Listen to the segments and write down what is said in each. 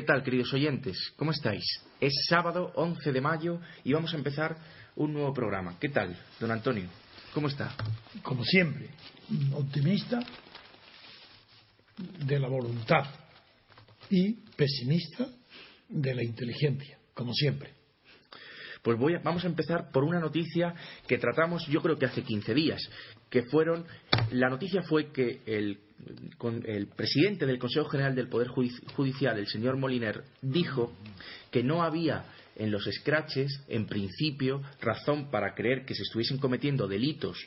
¿Qué tal, queridos oyentes? ¿Cómo estáis? Es sábado 11 de mayo y vamos a empezar un nuevo programa. ¿Qué tal, don Antonio? ¿Cómo está? Como siempre, optimista de la voluntad y pesimista de la inteligencia, como siempre. Pues voy a, vamos a empezar por una noticia que tratamos yo creo que hace 15 días, que fueron, la noticia fue que el, el presidente del Consejo General del Poder Judicial, el señor Moliner, dijo que no había en los scratches, en principio, razón para creer que se estuviesen cometiendo delitos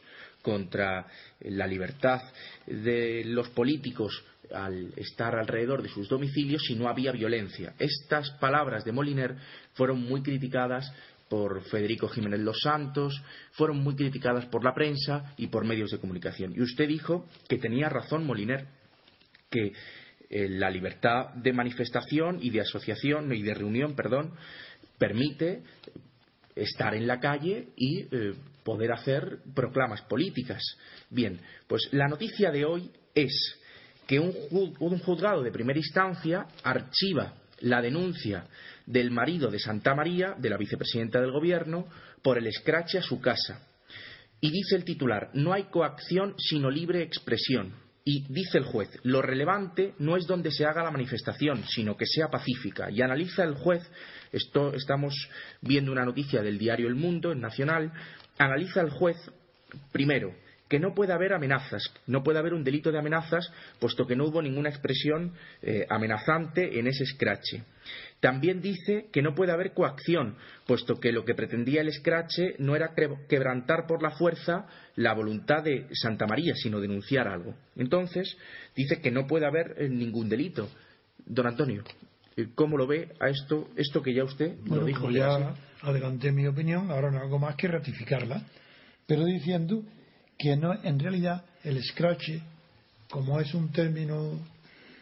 contra la libertad de los políticos al estar alrededor de sus domicilios si no había violencia. Estas palabras de Moliner fueron muy criticadas por Federico Jiménez Los Santos, fueron muy criticadas por la prensa y por medios de comunicación. Y usted dijo que tenía razón Moliner, que eh, la libertad de manifestación y de asociación y de reunión, perdón, permite estar en la calle y eh, poder hacer proclamas políticas. Bien, pues la noticia de hoy es que un juzgado de primera instancia archiva la denuncia del marido de Santa María, de la vicepresidenta del Gobierno, por el escrache a su casa. Y dice el titular, no hay coacción sino libre expresión. Y dice el juez, lo relevante no es donde se haga la manifestación, sino que sea pacífica. Y analiza el juez, esto, estamos viendo una noticia del diario El Mundo, en Nacional, analiza el juez, primero, que no puede haber amenazas, no puede haber un delito de amenazas, puesto que no hubo ninguna expresión eh, amenazante en ese escrache. También dice que no puede haber coacción, puesto que lo que pretendía el escrache no era quebrantar por la fuerza la voluntad de Santa María, sino denunciar algo. Entonces, dice que no puede haber eh, ningún delito. Don Antonio, eh, ¿cómo lo ve a esto, esto que ya usted lo dijo? Pues ya adelanté mi opinión, ahora no hago más que ratificarla, pero diciendo que no, en realidad el scratch, como es un término,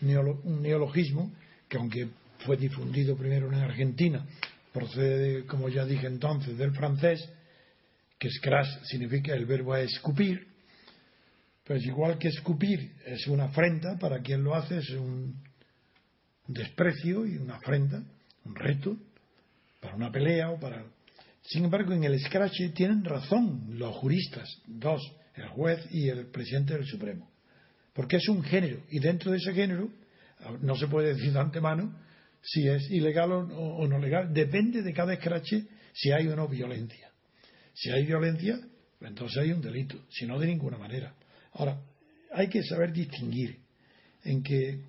un neologismo, que aunque fue difundido primero en Argentina, procede, como ya dije entonces, del francés, que scratch significa el verbo es escupir, pues igual que escupir es una afrenta, para quien lo hace es un desprecio y una afrenta, un reto, para una pelea o para... Sin embargo, en el scratch tienen razón los juristas, dos, el juez y el presidente del Supremo. Porque es un género, y dentro de ese género no se puede decir de antemano si es ilegal o, no legal, depende de cada escrache si hay o no violencia. Si hay violencia, pues entonces hay un delito, si no de ninguna manera. Ahora, hay que saber distinguir en que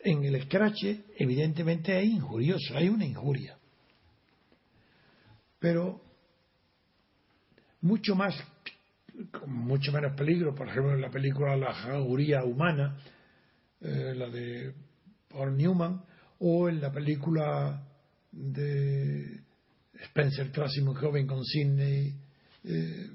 en el escrache evidentemente hay injurioso, hay una injuria. Pero mucho más con mucho menos peligro, por ejemplo en la película La jauría humana, eh, la de Paul Newman, o en la película de Spencer Tracy muy joven con Sidney, eh,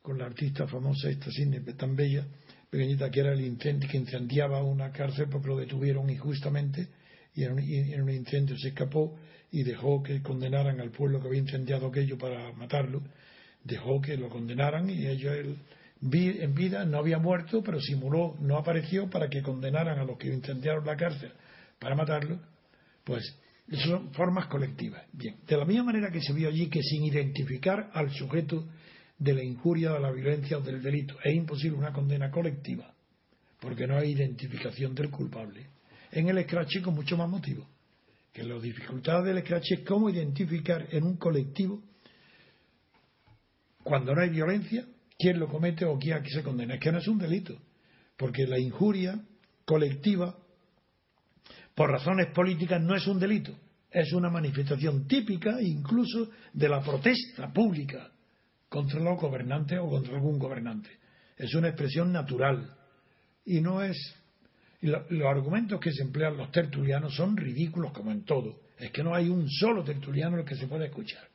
con la artista famosa esta Sidney tan bella, pequeñita que era el incendio que incendiaba una cárcel porque lo detuvieron injustamente y en un, y en un incendio se escapó y dejó que condenaran al pueblo que había incendiado aquello para matarlo. Dejó que lo condenaran y ellos en vida no había muerto, pero simuló, no apareció para que condenaran a los que incendiaron la cárcel para matarlo, pues son formas colectivas. Bien, de la misma manera que se vio allí que sin identificar al sujeto de la injuria, de la violencia o del delito es imposible una condena colectiva, porque no hay identificación del culpable. En el escrache con mucho más motivo, que la dificultad del escrache es cómo identificar en un colectivo cuando no hay violencia, quién lo comete o quién se condena. Es que no es un delito, porque la injuria colectiva, por razones políticas, no es un delito, es una manifestación típica incluso de la protesta pública contra los gobernantes o contra algún gobernante. Es una expresión natural y no es. los argumentos que se emplean los tertulianos son ridículos como en todo. Es que no hay un solo tertuliano el que se pueda escuchar.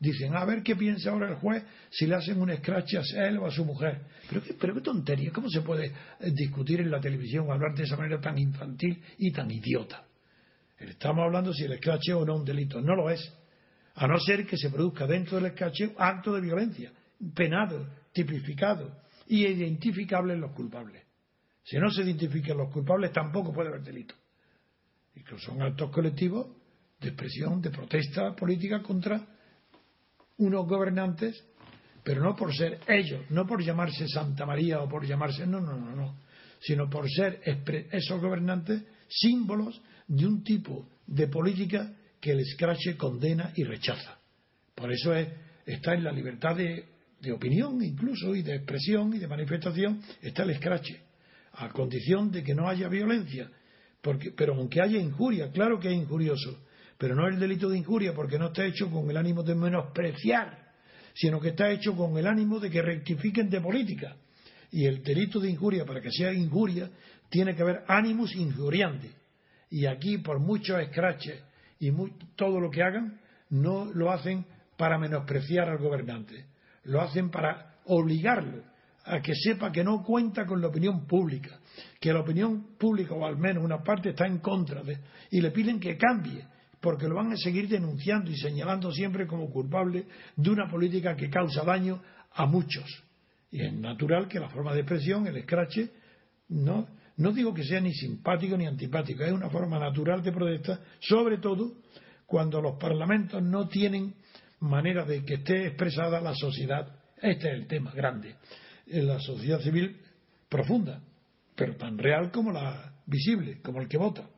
Dicen, a ver qué piensa ahora el juez si le hacen un scratch a él o a su mujer. Pero, pero qué tontería, ¿cómo se puede eh, discutir en la televisión, hablar de esa manera tan infantil y tan idiota? Estamos hablando si el scratch es o no un delito. No lo es. A no ser que se produzca dentro del scratch un acto de violencia, penado, tipificado y identificable en los culpables. Si no se identifican los culpables, tampoco puede haber delito. Incluso son actos colectivos de expresión, de protesta política contra unos gobernantes, pero no por ser ellos, no por llamarse Santa María o por llamarse, no, no, no, no, sino por ser esos gobernantes símbolos de un tipo de política que el escrache condena y rechaza. Por eso es, está en la libertad de, opinión incluso y de expresión y de manifestación, está el escrache, a condición de que no haya violencia. Porque, pero aunque haya injuria, claro que es injurioso, pero no el delito de injuria porque no está hecho con el ánimo de menospreciar, sino que está hecho con el ánimo de que rectifiquen de política. Y el delito de injuria, para que sea injuria, tiene que haber ánimos injuriantes. Y aquí, por muchos escraches y todo lo que hagan, no lo hacen para menospreciar al gobernante, lo hacen para obligarlo a que sepa que no cuenta con la opinión pública, que la opinión pública, o al menos una parte, está en contra de, y le piden que cambie, porque lo van a seguir denunciando y señalando siempre como culpable de una política que causa daño a muchos. Y es natural que la forma de expresión, el escrache, no, no digo que sea ni simpático ni antipático, es una forma natural de protesta, sobre todo cuando los parlamentos no tienen manera de que esté expresada la sociedad. Este es el tema grande. La sociedad civil profunda, pero tan real como la visible, como el que vota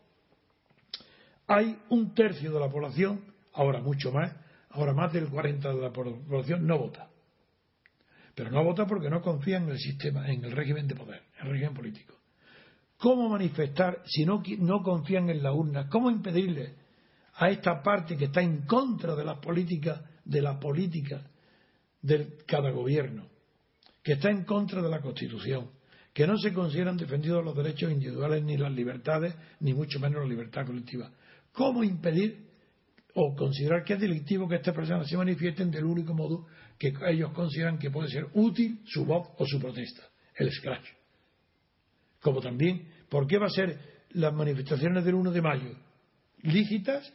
hay un tercio de la población, ahora mucho más, ahora más del 40% de la población no vota. Pero no vota porque no confía en el sistema, en el régimen de poder, en el régimen político. ¿Cómo manifestar si no, no confían en la urna? ¿Cómo impedirle a esta parte que está en contra de la política, de la política de cada gobierno, que está en contra de la Constitución, que no se consideran defendidos los derechos individuales ni las libertades, ni mucho menos la libertad colectiva? ¿Cómo impedir o considerar que es delictivo que estas personas se manifiesten del único modo que ellos consideran que puede ser útil su voz o su protesta, el scratch? Como también, ¿por qué va a ser las manifestaciones del 1 de mayo lícitas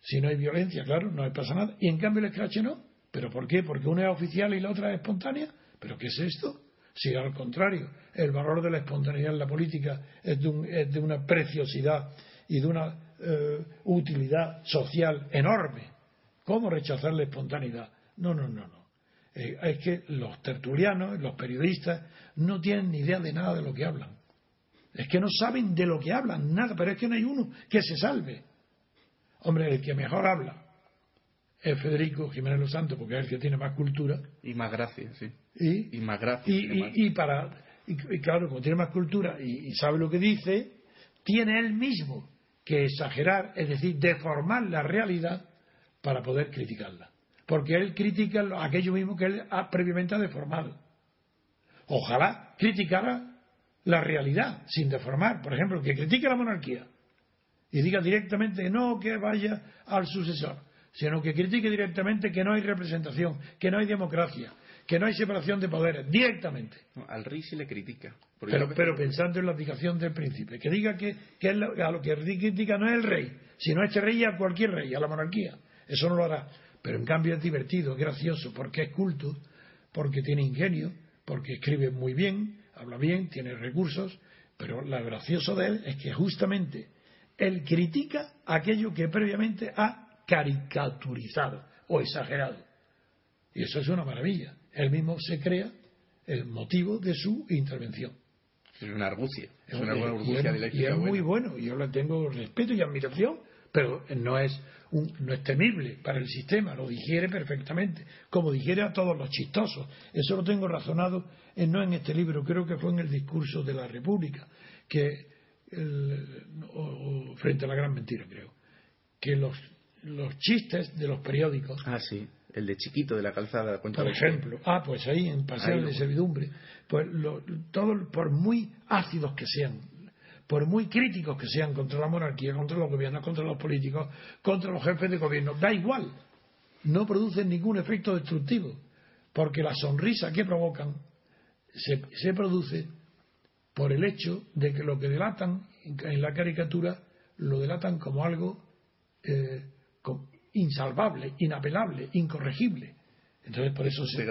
si no hay violencia? Claro, no pasa nada. Y en cambio el scratch no. ¿Pero por qué? ¿Porque una es oficial y la otra es espontánea? ¿Pero qué es esto? Si al contrario, el valor de la espontaneidad en la política es de, es de una preciosidad y de una eh, utilidad social enorme. ¿Cómo rechazar la espontaneidad? No, no, no, no. Eh, es que los tertulianos, los periodistas, no tienen ni idea de nada de lo que hablan. Es que no saben de lo que hablan, nada, pero es que no hay uno que se salve. Hombre, el que mejor habla es Federico Jiménez Los Santos, porque es el que tiene más cultura. Y más gracia, sí. Y, más gracia. Y, para, y, claro, como tiene más cultura y sabe lo que dice, tiene él mismo que exagerar, es decir, deformar la realidad para poder criticarla. Porque él critica aquello mismo que él ha previamente ha deformado. Ojalá criticara la realidad sin deformar. Por ejemplo, que critique la monarquía y diga directamente no que vaya al sucesor, sino que critique directamente que no hay representación, que no hay democracia, que no hay separación de poderes, directamente. al rey se le critica. Pero, pensando en la abdicación del príncipe, que diga que, a lo que critica no es el rey, sino a este rey y a cualquier rey, a la monarquía. Eso no lo hará. Pero en cambio es divertido, es gracioso, porque es culto, porque tiene ingenio, porque escribe muy bien, habla bien, tiene recursos, pero lo gracioso de él es que justamente él critica aquello que previamente ha caricaturizado o exagerado. Y eso es una maravilla él mismo se crea el motivo de su intervención. Es una argucia. Es una buena argucia y, es, muy bueno. Yo le tengo respeto y admiración, pero no es, un, no es temible para el sistema, lo digiere perfectamente, como digiere a todos los chistosos. Eso lo tengo razonado en, no en este libro, creo que fue en el discurso de la República, que frente a la gran mentira, creo, que los, los chistes de los periódicos ah, sí el de chiquito de la calzada. Por ejemplo, ah, pues ahí en Paseo de Servidumbre, pues todo, por muy ácidos que sean, por muy críticos que sean contra la monarquía, contra los gobiernos, contra los políticos, contra los jefes de gobierno, da igual, no producen ningún efecto destructivo, porque la sonrisa que provocan se, se produce por el hecho de que lo que delatan en la caricatura lo delatan como algo eh, insalvable, inapelable, incorregible. Entonces por eso se...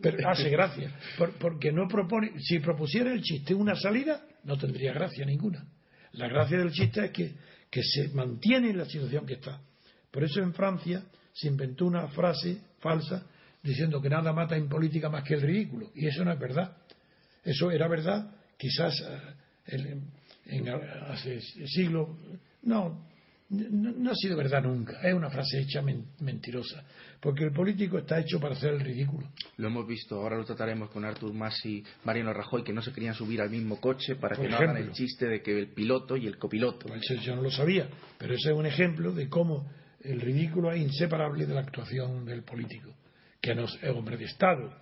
Pero, hace gracia. porque no propone... Si propusiera el chiste una salida, no tendría gracia ninguna. La gracia del chiste es que, que se mantiene en la situación que está. Por eso en Francia se inventó una frase falsa diciendo que nada mata en política más que el ridículo. Y eso no es verdad. Eso era verdad quizás eh, en, hace siglos. No, no, ha sido verdad nunca. Es una frase hecha mentirosa. Porque el político está hecho para hacer el ridículo. Lo hemos visto, ahora lo trataremos con Artur Mas y Mariano Rajoy, que no se querían subir al mismo coche para que no hagan el chiste de que el piloto y el copiloto. Pues yo no lo sabía, pero ese es un ejemplo de cómo el ridículo es inseparable de la actuación del político, que no es hombre de Estado,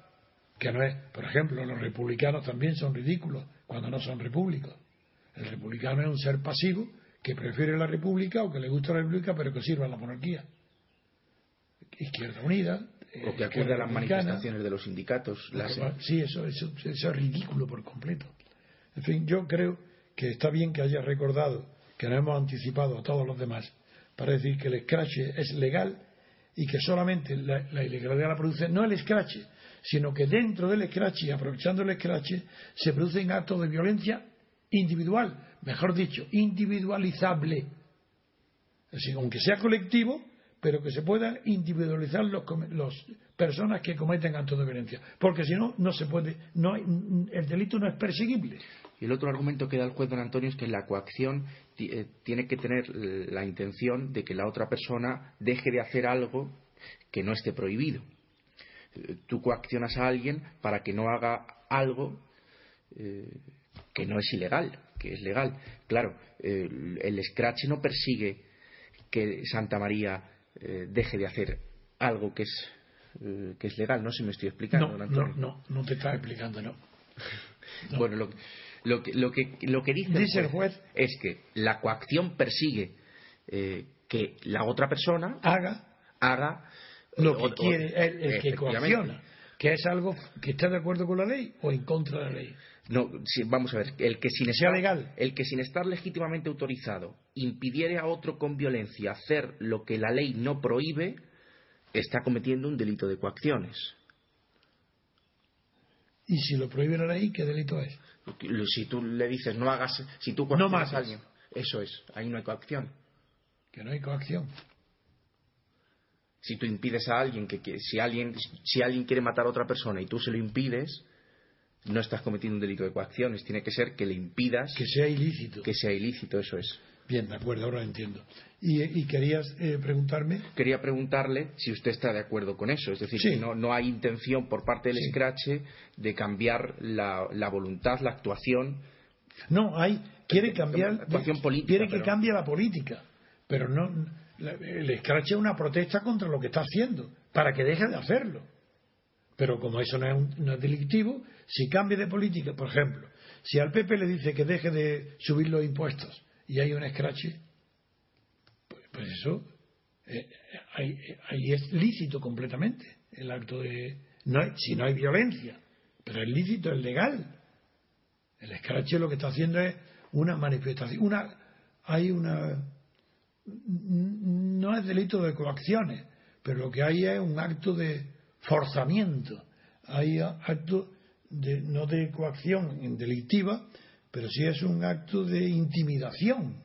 que no es, por ejemplo, los republicanos también son ridículos cuando no son repúblicos. El republicano es un ser pasivo que prefiere la república o que le gusta la república pero que sirva a la monarquía. Izquierda Unida. O que acuerde a las manifestaciones de los sindicatos. Sí, eso, eso, eso es ridículo por completo. En fin, yo creo que está bien que haya recordado que nos hemos anticipado a todos los demás para decir que el scratch es legal y que solamente la, ilegalidad la produce no el scratch, sino que dentro del scratch aprovechando el scratch se producen actos de violencia individual, mejor dicho, individualizable. Decir, aunque sea colectivo, pero que se puedan individualizar los, los personas que cometen actos de violencia, porque si no, no se puede, no, el delito no es perseguible. Y el otro argumento que da el juez don Antonio es que la coacción eh, tiene que tener la intención de que la otra persona deje de hacer algo que no esté prohibido. Eh, tú coaccionas a alguien para que no haga algo eh, que no es ilegal, que es legal. Claro, el scratch no persigue que Santa María deje de hacer algo que es, que es legal. No sé si me estoy explicando. No, no, no, no te estás explicando, no. Bueno, lo, lo que, lo que, lo que dice, el juez, es que la coacción persigue eh, que la otra persona haga, haga lo que quiere el, que coacciona, que es algo que está de acuerdo con la ley o en contra de la ley. No, vamos a ver, el que sin estar, legal. el que sin estar legítimamente autorizado impidiere a otro con violencia hacer lo que la ley no prohíbe, está cometiendo un delito de coacciones. ¿Y si lo prohíbe la ley, qué delito es? Si tú le dices no hagas, si tú no a alguien, eso es, ahí no hay coacción. Que no hay coacción. Si tú impides a alguien que, si alguien si alguien quiere matar a otra persona y tú se lo impides, no estás cometiendo un delito de coacciones. Tiene que ser que le impidas que sea ilícito. Que sea ilícito, eso es. Bien, de acuerdo, ahora entiendo. ¿Y, querías eh, preguntarme? Quería preguntarle si usted está de acuerdo con eso. Es decir, si no, no hay intención por parte del Scratch de cambiar la, voluntad, la actuación. No, hay. Quiere cambiar. La actuación política. Quiere que cambie la política. Pero no. El Scratch es una protesta contra lo que está haciendo, para que deje de hacerlo. Pero como eso no es, es delictivo, si cambia de política, por ejemplo, si al PP le dice que deje de subir los impuestos y hay un scratch, pues, pues eso eh, ahí, es lícito completamente el acto de no si no hay violencia pero es lícito es legal. El scratch lo que está haciendo es una manifestación una hay una no es delito de coacciones pero lo que hay es un acto de forzamiento hay acto de, no de coacción delictiva pero sí es un acto de intimidación,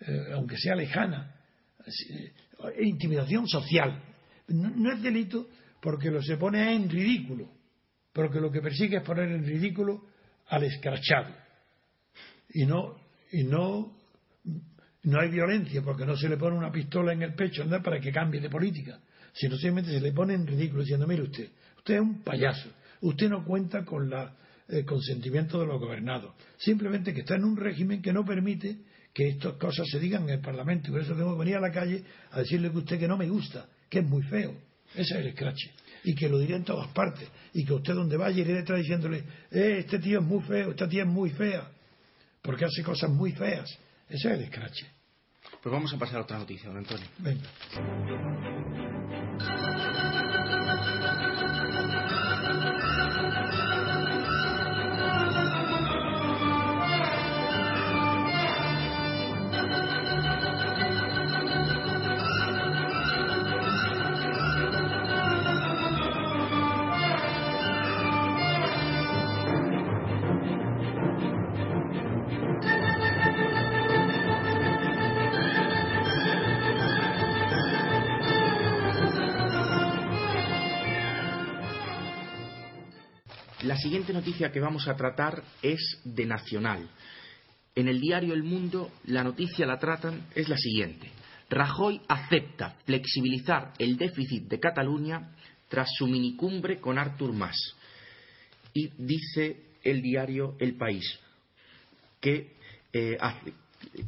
eh, aunque sea lejana, eh, intimidación social. No, es delito porque lo se pone en ridículo, porque lo que persigue es poner en ridículo al escrachado. Y no, y no, no hay violencia porque no se le pone una pistola en el pecho ¿no? para que cambie de política, sino simplemente se le pone en ridículo diciendo, mire usted, usted es un payaso, usted no cuenta con la el consentimiento de los gobernados. Simplemente que está en un régimen que no permite que estas cosas se digan en el Parlamento. Y por eso tengo que venir a la calle a decirle que usted que no me gusta, que es muy feo. Ese es el escrache. Y que lo diré en todas partes. Y que usted donde vaya iré detrás diciéndole, eh, este tío es muy feo, esta tía es muy fea. Porque hace cosas muy feas. Ese es el escrache. Pues vamos a pasar a otra noticia, don Antonio. Venga. Noticia que vamos a tratar es de Nacional. En el diario El Mundo la noticia la tratan es la siguiente. Rajoy acepta flexibilizar el déficit de Cataluña tras su minicumbre con Artur Mas. Y dice el diario El País que, eh,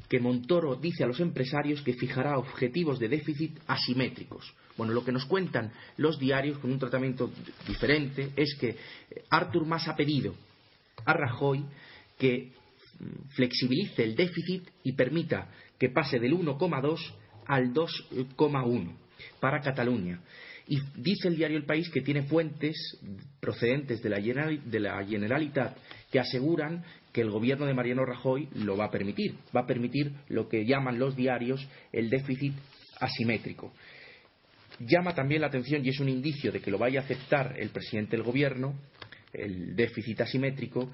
que Montoro dice a los empresarios que fijará objetivos de déficit asimétricos. Bueno, lo que nos cuentan los diarios con un tratamiento diferente es que Artur Mas ha pedido a Rajoy que mm, flexibilice el déficit y permita que pase del 1,2 al 2,1 para Cataluña. Y dice el diario El País que tiene fuentes procedentes de la, Generalitat que aseguran que el gobierno de Mariano Rajoy lo va a permitir. Va a permitir lo que llaman los diarios el déficit asimétrico. Llama también la atención, y es un indicio de que lo vaya a aceptar el presidente del gobierno, el déficit asimétrico,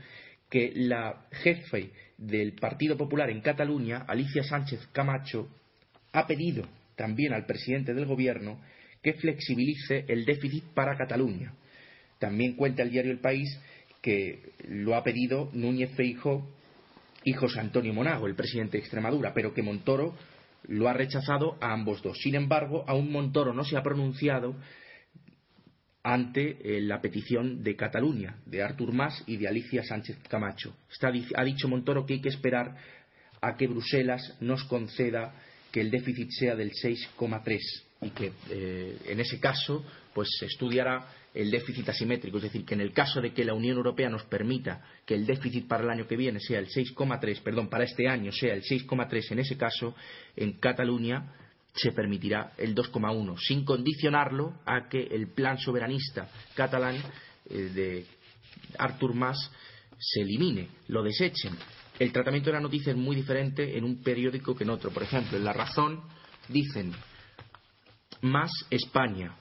que la jefe del Partido Popular en Cataluña, Alicia Sánchez Camacho, ha pedido también al presidente del gobierno que flexibilice el déficit para Cataluña. También cuenta el diario El País que lo ha pedido Núñez Feijo y José Antonio Monago, el presidente de Extremadura, pero que Montoro lo ha rechazado a ambos dos. Sin embargo, aún Montoro no se ha pronunciado ante eh, la petición de Cataluña, de Artur Mas y de Alicia Sánchez Camacho. ha dicho Montoro que hay que esperar a que Bruselas nos conceda que el déficit sea del 6,3 y que eh, en ese caso pues se estudiará el déficit asimétrico, es decir, que en el caso de que la Unión Europea nos permita que el déficit para el año que viene sea el 6,3, perdón, para este año sea el 6,3, en ese caso en Cataluña se permitirá el 2,1, sin condicionarlo a que el plan soberanista catalán eh, de Artur Mas se elimine, lo desechen. El tratamiento de la noticia es muy diferente en un periódico que en otro. Por ejemplo, en La Razón dicen más España.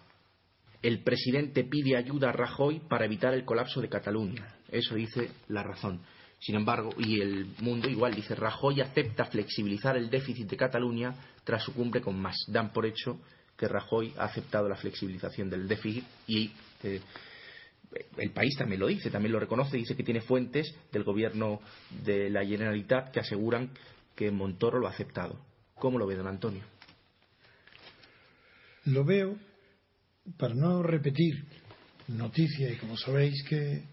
El presidente pide ayuda a Rajoy para evitar el colapso de Cataluña. Eso dice La Razón. Sin embargo, y el mundo igual dice, Rajoy acepta flexibilizar el déficit de Cataluña tras su cumbre con más. Dan por hecho que Rajoy ha aceptado la flexibilización del déficit y eh, el país también lo dice, también lo reconoce, dice que tiene fuentes del gobierno de la Generalitat que aseguran que Montoro lo ha aceptado. ¿Cómo lo ve don Antonio? Lo veo, para no repetir noticias, y como sabéis que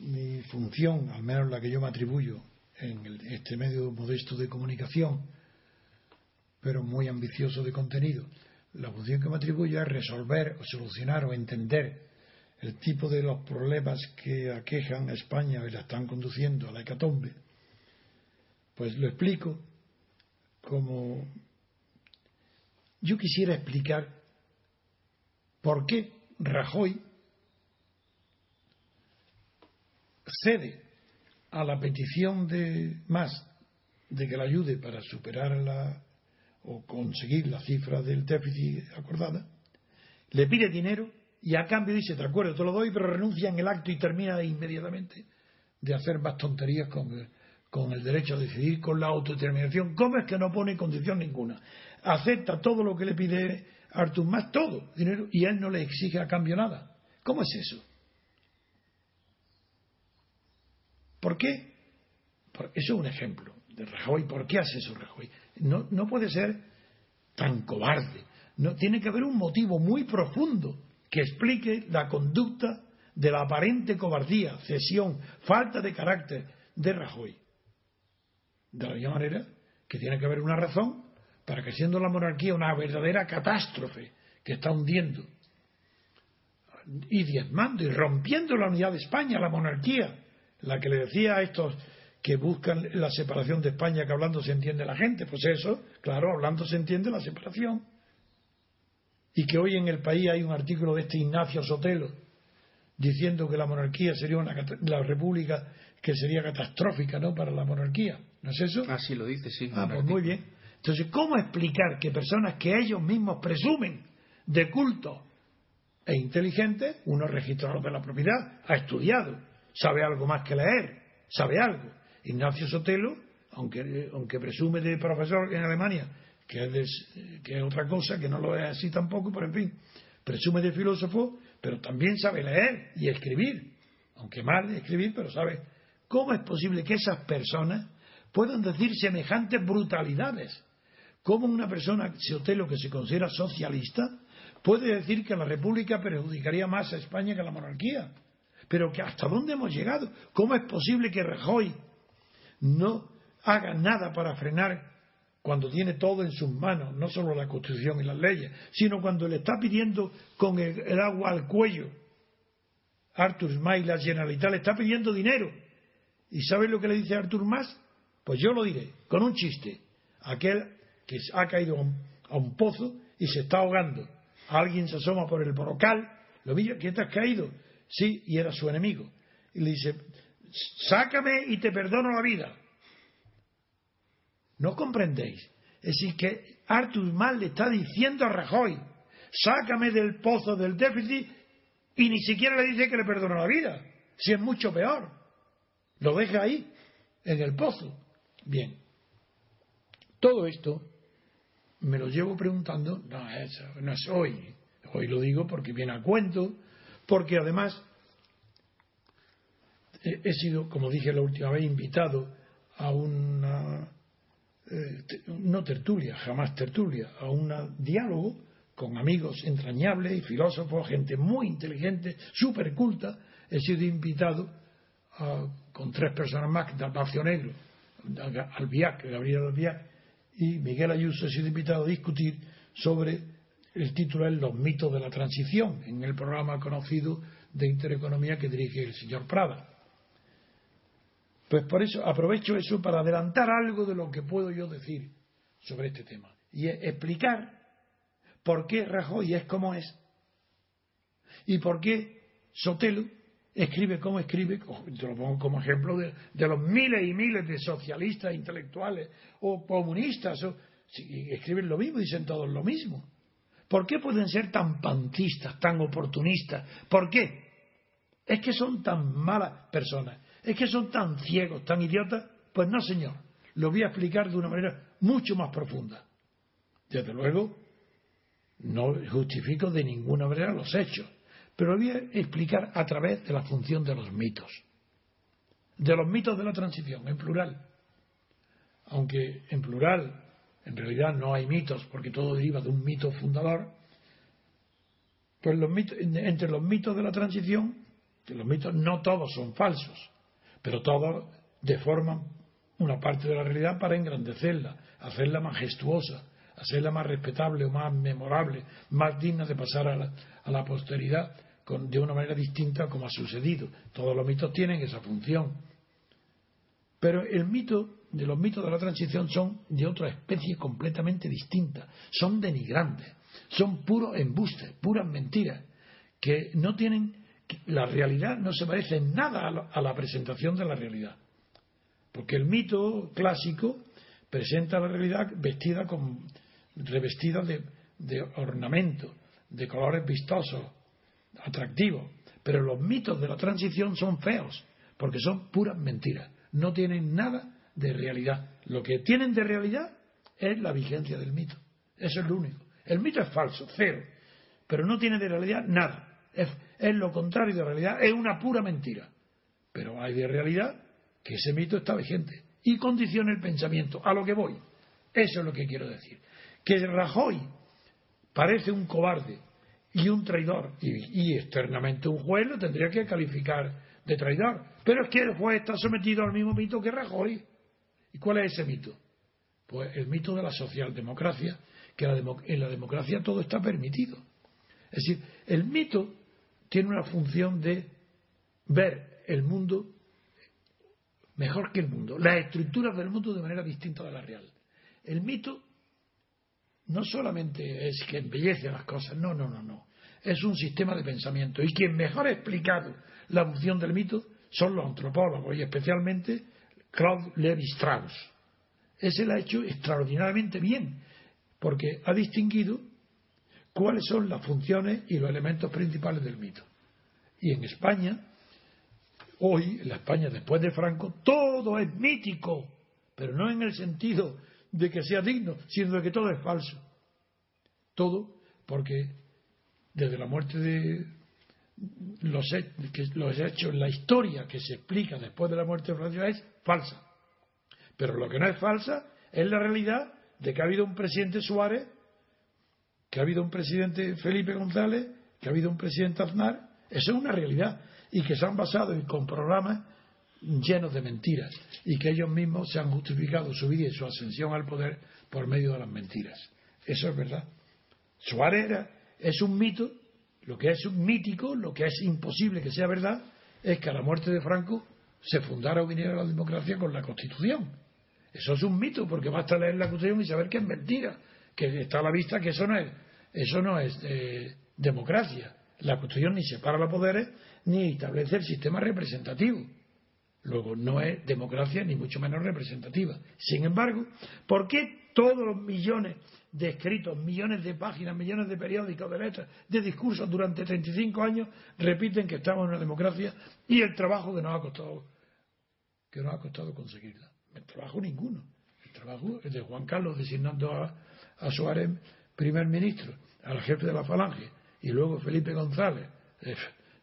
mi función, al menos la que yo me atribuyo en este medio modesto de comunicación, pero muy ambicioso de contenido, la función que me atribuyo es resolver o solucionar o entender el tipo de los problemas que aquejan a España y la están conduciendo a la hecatombe, pues lo explico como yo quisiera explicar por qué Rajoy cede a la petición de más de que la ayude para superar la o conseguir la cifra del déficit acordada, le pide dinero y a cambio dice, te acuerdo, te lo doy, pero renuncia en el acto y termina inmediatamente de hacer más tonterías con, con el derecho a decidir, con la autodeterminación. ¿Cómo es que no pone condición ninguna? Acepta todo lo que le pide Artur más todo, dinero, y él no le exige a cambio nada. ¿Cómo es eso? ¿Por qué? eso es un ejemplo de Rajoy. ¿Por qué hace eso Rajoy? No, no puede ser tan cobarde. No, tiene que haber un motivo muy profundo que explique la conducta de la aparente cobardía, cesión, falta de carácter de Rajoy. De la misma manera que tiene que haber una razón para que siendo la monarquía una verdadera catástrofe que está hundiendo y diezmando y rompiendo la unidad de España, la monarquía, la que le decía a estos que buscan la separación de España, que hablando se entiende la gente, pues eso, claro, hablando se entiende la separación. Y que hoy en el país hay un artículo de este Ignacio Sotelo diciendo que la monarquía sería una la república que sería catastrófica no para la monarquía. ¿no es eso? ah sí lo dice sí ah pues muy bien entonces cómo explicar que personas que ellos mismos presumen de culto e inteligentes uno registrador de la propiedad ha estudiado sabe algo más que leer sabe algo Ignacio Sotelo aunque aunque presume de profesor en Alemania que es, que es otra cosa, que no lo es así tampoco, pero en fin, presume de filósofo, pero también sabe leer y escribir. aunque mal escribir, pero sabe cómo es posible que esas personas puedan decir semejantes brutalidades. ¿Cómo una persona, Sotelo, que se considera socialista, puede decir que la República perjudicaría más a España que a la monarquía? Pero que hasta dónde hemos llegado? ¿Cómo es posible que Rajoy no haga nada para frenar cuando tiene todo en sus manos, no solo la Constitución y las leyes, sino cuando le está pidiendo con el, agua al cuello. Artur Mas y la Generalitat le está pidiendo dinero. ¿Y sabes lo que le dice Artur Mas? Pues yo lo diré, con un chiste. Aquel que ha caído a un, pozo y se está ahogando. Alguien se asoma por el brocal, lo vi, ¿quién te has caído? Sí, y era su enemigo. Y le dice, sácame y te perdono la vida. ¿No comprendéis? Es decir, que Artur Mal le está diciendo a Rajoy, sácame del pozo del déficit y ni siquiera le dice que le perdona la vida, si es mucho peor. Lo deja ahí, en el pozo. Bien. Todo esto me lo llevo preguntando, no es, no es hoy, hoy lo digo porque viene a cuento, porque además he sido, como dije la última vez, invitado a una eh, no tertulia, jamás tertulia, a un diálogo con amigos entrañables y filósofos, gente muy inteligente, súper culta. He sido invitado con tres personas más, Dalmacio Negro, Albiac, Gabriel Albiac y Miguel Ayuso, he sido invitado a discutir sobre el título es Los mitos de la transición, en el programa conocido de Intereconomía que dirige el señor Prada. Pues por eso aprovecho eso para adelantar algo de lo que puedo yo decir sobre este tema y explicar por qué Rajoy es como es y por qué Sotelo escribe como escribe, te lo pongo como ejemplo de, los miles y miles de socialistas intelectuales o comunistas, o, escriben lo mismo, dicen todos lo mismo. ¿Por qué pueden ser tan pantistas, tan oportunistas? ¿Por qué? Es que son tan malas personas. ¿Es que son tan ciegos, tan idiotas? Pues no, señor. Lo voy a explicar de una manera mucho más profunda. Desde luego, no justifico de ninguna manera los hechos, pero lo voy a explicar a través de la función de los mitos. De los mitos de la transición, en plural. Aunque en plural, en realidad no hay mitos, porque todo deriva de un mito fundador, pues los mitos, entre los mitos de la transición, que los mitos no todos son falsos, pero todos deforman una parte de la realidad para engrandecerla, hacerla majestuosa, hacerla más respetable o más memorable, más digna de pasar a la, posteridad de una manera distinta como ha sucedido. Todos los mitos tienen esa función. Pero el mito de los mitos de la transición son de otra especie completamente distinta, son denigrantes, son puros embustes, puras mentiras, que no tienen la realidad no se parece en nada a la presentación de la realidad. Porque el mito clásico presenta la realidad vestida con, revestida de, de ornamento, de colores vistosos, atractivos. Pero los mitos de la transición son feos, porque son puras mentiras. No tienen nada de realidad. Lo que tienen de realidad es la vigencia del mito. Eso es lo único. El mito es falso, cero. Pero no tiene de realidad nada es, lo contrario de realidad, es una pura mentira. Pero hay de realidad que ese mito está vigente y condiciona el pensamiento. A lo que voy. Eso es lo que quiero decir. Que Rajoy parece un cobarde y un traidor, y, externamente un juez lo tendría que calificar de traidor. Pero es que el juez está sometido al mismo mito que Rajoy. ¿Y cuál es ese mito? Pues el mito de la socialdemocracia, que en la democracia todo está permitido. Es decir, el mito tiene una función de ver el mundo mejor que el mundo, las estructuras del mundo de manera distinta de la real. El mito no solamente es que embellece las cosas, no, no, no, no. Es un sistema de pensamiento. Y quien mejor ha explicado la función del mito son los antropólogos y especialmente Claude Levi Strauss. Ese lo ha hecho extraordinariamente bien, porque ha distinguido cuáles son las funciones y los elementos principales del mito. Y en España, hoy, en la España después de Franco, todo es mítico, pero no en el sentido de que sea digno, sino de que todo es falso. Todo porque desde la muerte de, los, hechos, la historia que se explica después de la muerte de Franco es falsa. Pero lo que no es falsa es la realidad de que ha habido un presidente Suárez, que ha habido un presidente Felipe González, que ha habido un presidente Aznar. Eso es una realidad. Y que se han basado en, con programas llenos de mentiras. Y que ellos mismos se han justificado su vida y su ascensión al poder por medio de las mentiras. Eso es verdad. Suárez era, es un mito lo que es mítico, lo que es imposible que sea verdad, es que a la muerte de Franco se fundara o viniera la democracia con la Constitución. Eso es un mito, porque basta leer la Constitución y saber que es mentira, que está a la vista que eso no es, eso no es eh, democracia. La Constitución ni separa los poderes ni establece el sistema representativo. Luego, no es democracia ni mucho menos representativa. Sin embargo, ¿por qué todos los millones de escritos, millones de páginas, millones de periódicos, de letras, de discursos durante 35 años repiten que estamos en una democracia y el trabajo que nos ha costado que nos ha costado conseguirla. El trabajo ninguno. El trabajo es de Juan Carlos designando a, a Suárez primer ministro, al jefe de la Falange, y luego Felipe González, eh,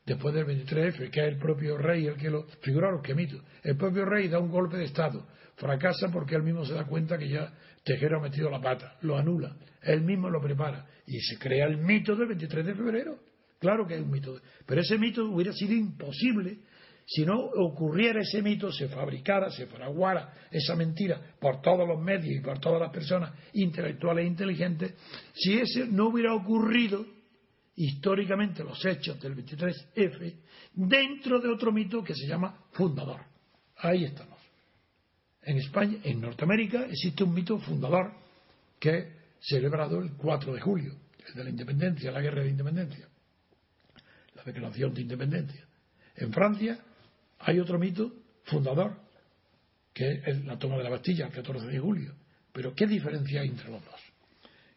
después del 23F, que es el propio rey el que lo. Figuraros que mito. El propio rey da un golpe de Estado, fracasa porque él mismo se da cuenta que ya Tejero ha metido la pata, lo anula, él mismo lo prepara y se crea el mito del 23 de febrero. Claro que es un mito, pero ese mito hubiera sido imposible si no ocurriera ese mito, se fabricara, se fraguara esa mentira por todos los medios y por todas las personas intelectuales e inteligentes, si ese no hubiera ocurrido históricamente los hechos del 23F dentro de otro mito que se llama fundador. Ahí estamos en España, en Norteamérica, existe un mito fundador que es celebrado el 4 de julio, el de la independencia, la guerra de independencia, la declaración de independencia. En Francia hay otro mito fundador, que es la toma de la Bastilla el 14 de julio. Pero ¿qué diferencia hay entre los dos?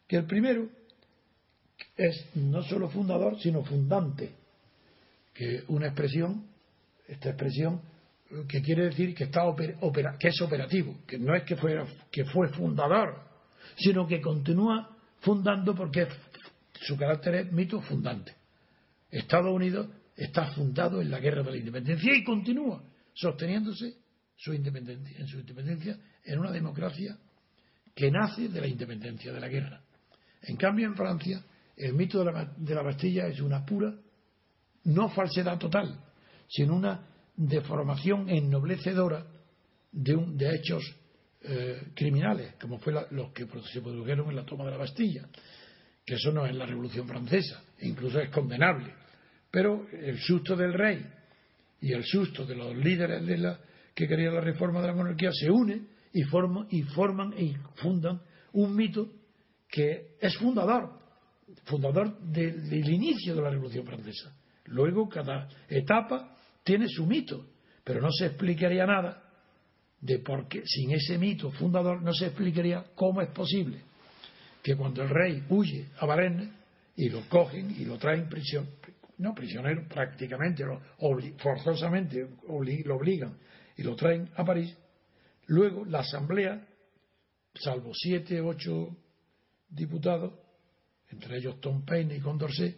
Que el primero es no solo fundador, sino fundante, que una expresión, esta expresión que quiere decir que, está que es operativo, que no es que, fuera, que fue fundador, sino que continúa fundando porque su carácter es mito fundante. Estados Unidos está fundado en la guerra de la independencia y continúa sosteniéndose su independencia, en su independencia en una democracia que nace de la independencia, de la guerra. En cambio, en Francia, el mito de la, de la Bastilla es una pura, no falsedad total, sino una de formación ennoblecedora de, un, de hechos eh, criminales, como fue los que se produjeron en la toma de la Bastilla, que eso no es la Revolución Francesa, e incluso es condenable. Pero el susto del rey y el susto de los líderes de la, que querían la reforma de la monarquía se unen y, forman, y forman y fundan un mito que es fundador, fundador del inicio de la Revolución Francesa. Luego, cada etapa tiene su mito, pero no se explicaría nada de por qué, sin ese mito fundador, no se explicaría cómo es posible que cuando el rey huye a Varennes y lo cogen y lo traen prisión, no prisionero prácticamente, lo, forzosamente lo obligan y lo traen a París, luego la asamblea, salvo siete, ocho diputados, entre ellos Tom Paine y Condorcet,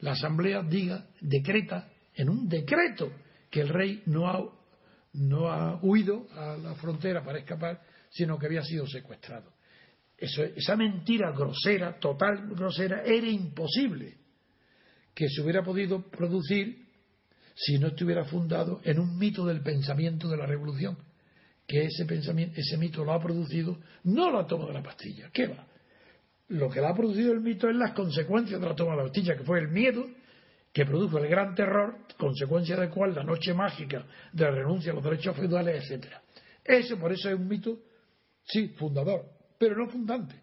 la asamblea diga, decreta en un decreto que el rey no ha, no ha huido a la frontera para escapar, sino que había sido secuestrado. Eso, esa mentira grosera, total grosera, era imposible que se hubiera podido producir si no estuviera fundado en un mito del pensamiento de la revolución, que ese pensamiento, ese mito lo ha producido no la toma de la pastilla, ¿qué va? Lo que lo ha producido el mito es las consecuencias de la toma de la pastilla, que fue el miedo que produjo el gran terror, consecuencia del cual la noche mágica de la renuncia a los derechos feudales, etcétera. Eso por eso es un mito, sí, fundador, pero no fundante,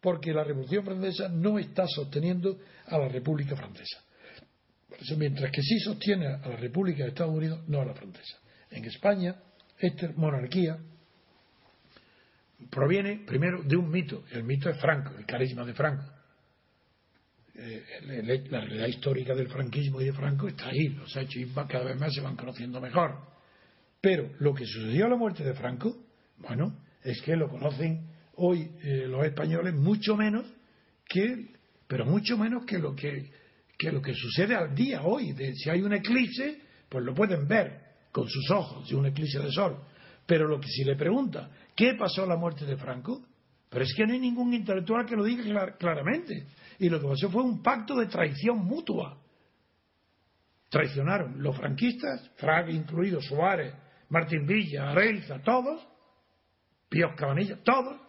porque la Revolución Francesa no está sosteniendo a la República Francesa. mientras que sí sostiene a la República de Estados Unidos, no a la francesa. En España, esta monarquía proviene primero de un mito. El mito es Franco, el carisma de Franco. Eh, la realidad histórica del franquismo y de Franco está ahí, los hechos cada vez más se van conociendo mejor. Pero lo que sucedió a la muerte de Franco, bueno, es que lo conocen hoy eh, los españoles mucho menos que, pero mucho menos que lo que, que lo que sucede al día hoy, de si hay un eclipse, pues lo pueden ver con sus ojos, si un eclipse de sol. Pero lo que si le pregunta, ¿qué pasó a la muerte de Franco? Pero es que no hay ningún intelectual que lo diga claramente. Y lo que pasó fue un pacto de traición mutua. Traicionaron los franquistas, Fraga incluido, Suárez, Martín Villa, Arelza, todos, Píos Cabanilla, todos,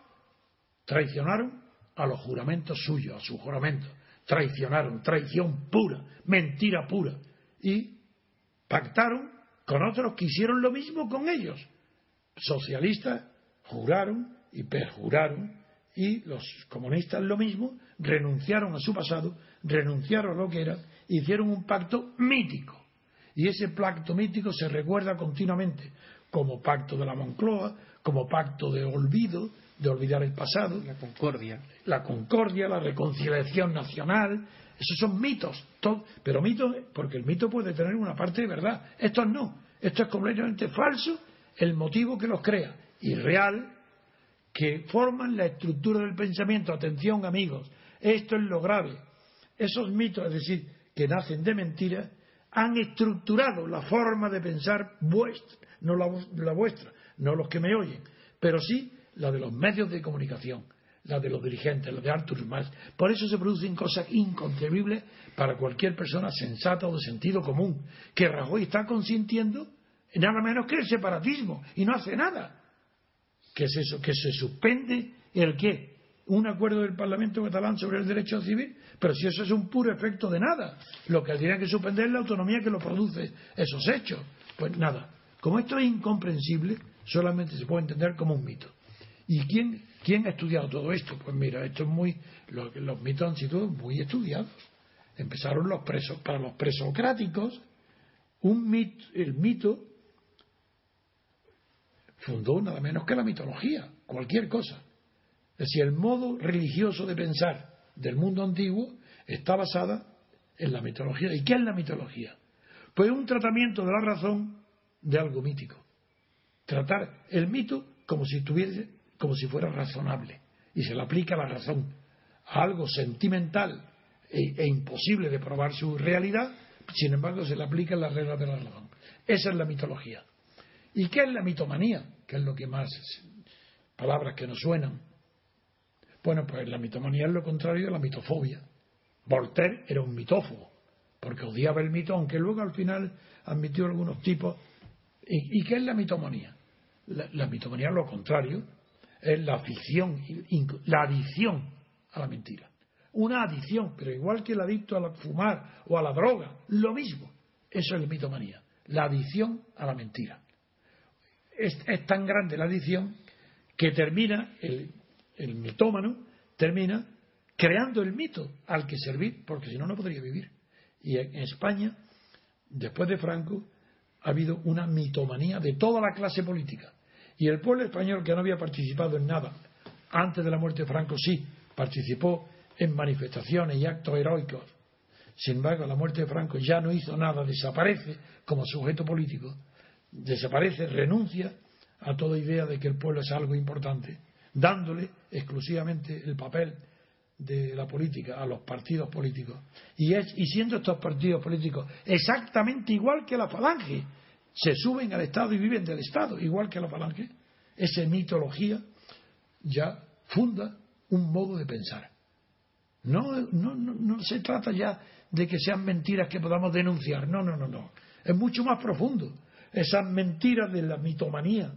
traicionaron a los juramentos suyos, a sus juramentos. Traicionaron, traición pura, mentira pura. Y pactaron con otros que hicieron lo mismo con ellos. Socialistas juraron y perjuraron y los comunistas lo mismo, renunciaron a su pasado, renunciaron a lo que era, hicieron un pacto mítico. Y ese pacto mítico se recuerda continuamente como pacto de la Moncloa, como pacto de olvido, de olvidar el pasado. La concordia. La concordia, la reconciliación nacional. Esos son mitos. pero mitos, porque el mito puede tener una parte de verdad. Esto no. Esto es completamente falso el motivo que los crea. Y real, que forman la estructura del pensamiento. Atención, amigos, esto es lo grave. Esos mitos, es decir, que nacen de mentiras, han estructurado la forma de pensar vuestra, no la, vuestra, no los que me oyen, pero sí la de los medios de comunicación, la de los dirigentes, la de Artur Mas. Por eso se producen cosas inconcebibles para cualquier persona sensata o de sentido común, que Rajoy está consintiendo nada menos que el separatismo y no hace nada. ¿Qué es eso? Que se suspende el qué? Un acuerdo del Parlamento catalán sobre el derecho civil, pero si eso es un puro efecto de nada, lo que tiene que suspender es la autonomía que lo produce esos hechos. Pues nada, como esto es incomprensible, solamente se puede entender como un mito. ¿Y quién, quién ha estudiado todo esto? Pues mira, esto es muy, los, los mitos han sido muy estudiados. Empezaron los presos, para los presocráticos, un mito, el mito fundó nada menos que la mitología, cualquier cosa. Es decir, el modo religioso de pensar del mundo antiguo está basada en la mitología. ¿Y qué es la mitología? Pues un tratamiento de la razón de algo mítico. Tratar el mito como si tuviese, como si fuera razonable. Y se le aplica la razón a algo sentimental e, e imposible de probar su realidad, sin embargo se le aplica la regla de la razón. Esa es la mitología. ¿Y qué es la mitomanía? Que es lo que más palabras que nos suenan. Bueno, pues la mitomanía es lo contrario de la mitofobia. Voltaire era un mitófobo, porque odiaba el mito, aunque luego al final admitió algunos tipos. ¿Y, qué es la mitomanía? La, la, mitomanía es lo contrario, es la afición, la adicción a la mentira. Una adicción, pero igual que el adicto a fumar o a la droga, lo mismo. Eso es la mitomanía, la adicción a la mentira es, tan grande la adicción que termina, el, el mitómano termina creando el mito al que servir, porque si no, no podría vivir. Y en España, después de Franco, ha habido una mitomanía de toda la clase política. Y el pueblo español, que no había participado en nada antes de la muerte de Franco, sí, participó en manifestaciones y actos heroicos. Sin embargo, la muerte de Franco ya no hizo nada, desaparece como sujeto político desaparece, renuncia a toda idea de que el pueblo es algo importante, dándole exclusivamente el papel de la política a los partidos políticos. Y, es, y siendo estos partidos políticos exactamente igual que la falange, se suben al Estado y viven del Estado, igual que la falange, esa mitología ya funda un modo de pensar. No, no, no, no se trata ya de que sean mentiras que podamos denunciar, no, no, no, no. Es mucho más profundo esas mentiras de la mitomanía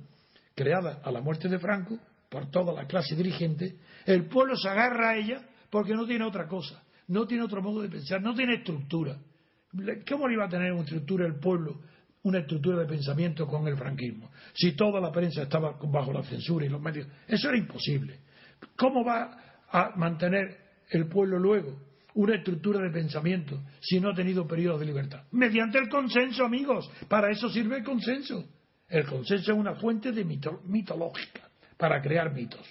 creada a la muerte de Franco por toda la clase dirigente, el pueblo se agarra a ella porque no tiene otra cosa, no tiene otro modo de pensar, no tiene estructura. ¿Cómo le iba a tener una estructura el pueblo, una estructura de pensamiento con el franquismo? Si toda la prensa estaba bajo la censura y los medios, eso era imposible. ¿Cómo va a mantener el pueblo luego una estructura de pensamiento si no ha tenido periodos de libertad? Mediante el consenso, amigos. Para eso sirve el consenso. El consenso es una fuente de mitológica para crear mitos.